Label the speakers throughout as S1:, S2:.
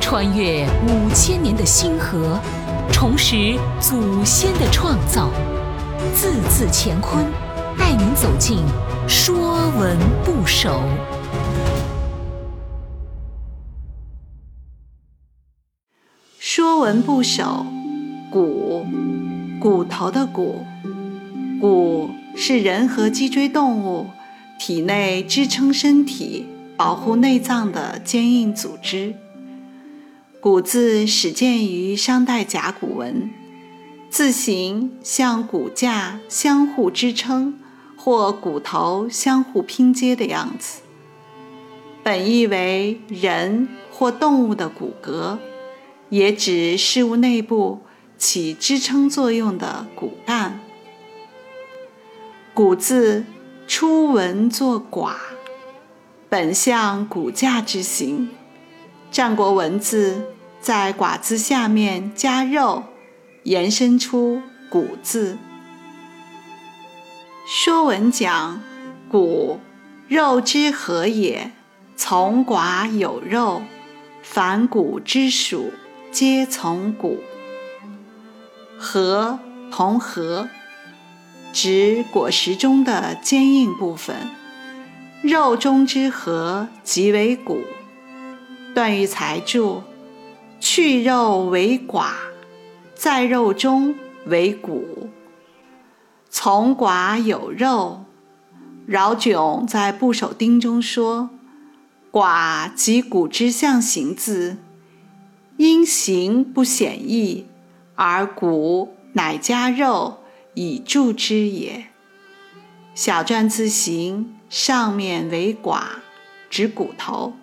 S1: 穿越五千年的星河，重拾祖先的创造，字字乾坤，带您走进《说文不首》。
S2: 《说文不首》骨，骨头的骨，骨是人和脊椎动物体内支撑身体、保护内脏的坚硬组织。骨字始见于商代甲骨文，字形像骨架相互支撑或骨头相互拼接的样子。本意为人或动物的骨骼，也指事物内部起支撑作用的骨干。骨字初闻作寡，本象骨架之形。战国文字。在“寡”字下面加肉，延伸出“骨”字。《说文》讲：“骨，肉之和也。从寡有肉，凡骨之属，皆从骨。和，同和，指果实中的坚硬部分。肉中之和，即为骨。”段玉裁注。去肉为寡，在肉中为骨。从寡有肉。饶炯在部首丁中说：“寡即骨之象形字，因形不显异，而骨乃加肉以助之也。”小篆字形上面为寡，指骨头；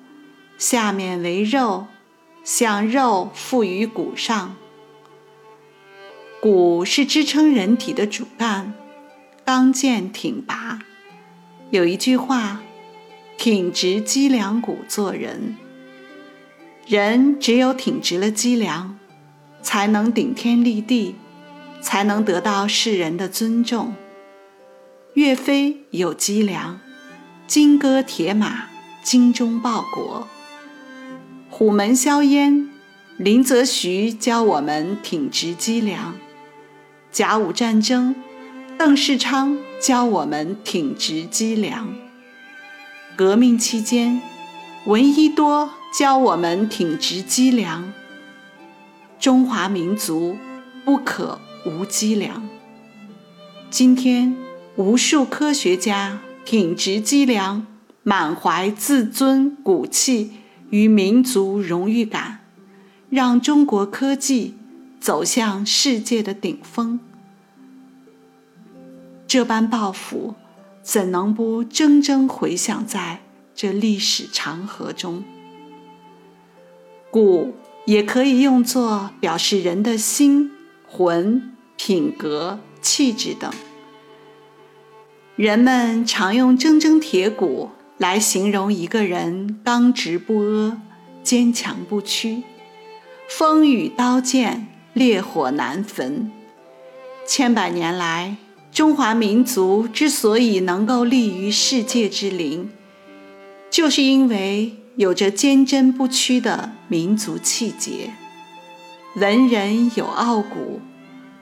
S2: 下面为肉。像肉附于骨上，骨是支撑人体的主干，刚健挺拔。有一句话：“挺直脊梁骨做人。”人只有挺直了脊梁，才能顶天立地，才能得到世人的尊重。岳飞有脊梁，金戈铁马，精忠报国。虎门销烟，林则徐教我们挺直脊梁；甲午战争，邓世昌教我们挺直脊梁；革命期间，闻一多教我们挺直脊梁。中华民族不可无脊梁。今天，无数科学家挺直脊梁，满怀自尊骨气。与民族荣誉感，让中国科技走向世界的顶峰。这般抱负，怎能不铮铮回响在这历史长河中？骨也可以用作表示人的心、魂、品格、气质等。人们常用铮铮铁骨。来形容一个人刚直不阿、坚强不屈。风雨刀剑，烈火难焚。千百年来，中华民族之所以能够立于世界之林，就是因为有着坚贞不屈的民族气节。文人有傲骨，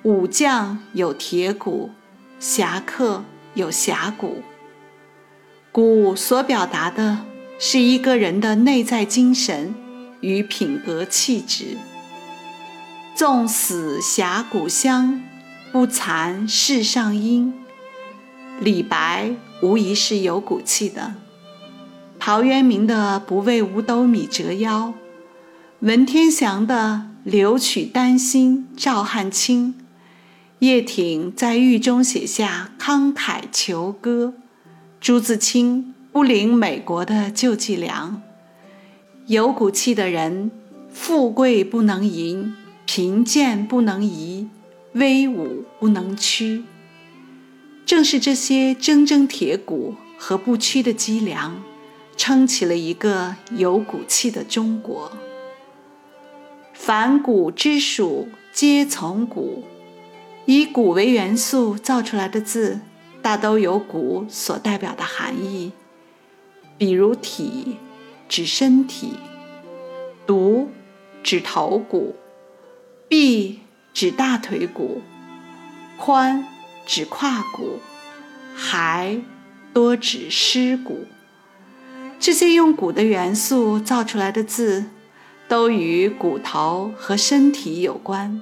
S2: 武将有铁骨，侠客有侠骨。骨所表达的是一个人的内在精神与品格气质。纵死侠骨香，不残世上英。李白无疑是有骨气的。陶渊明的“不为五斗米折腰”，文天祥的“留取丹心照汗青”，叶挺在狱中写下慷慨求歌。朱自清不领美国的救济粮，有骨气的人，富贵不能淫，贫贱不能移，威武不能屈。正是这些铮铮铁骨和不屈的脊梁，撑起了一个有骨气的中国。凡骨之属，皆从骨。以骨为元素造出来的字。大都有“骨”所代表的含义，比如“体”指身体，“指头骨，臂指大腿骨，髋指胯骨，还多指尸骨。这些用骨的元素造出来的字，都与骨头和身体有关。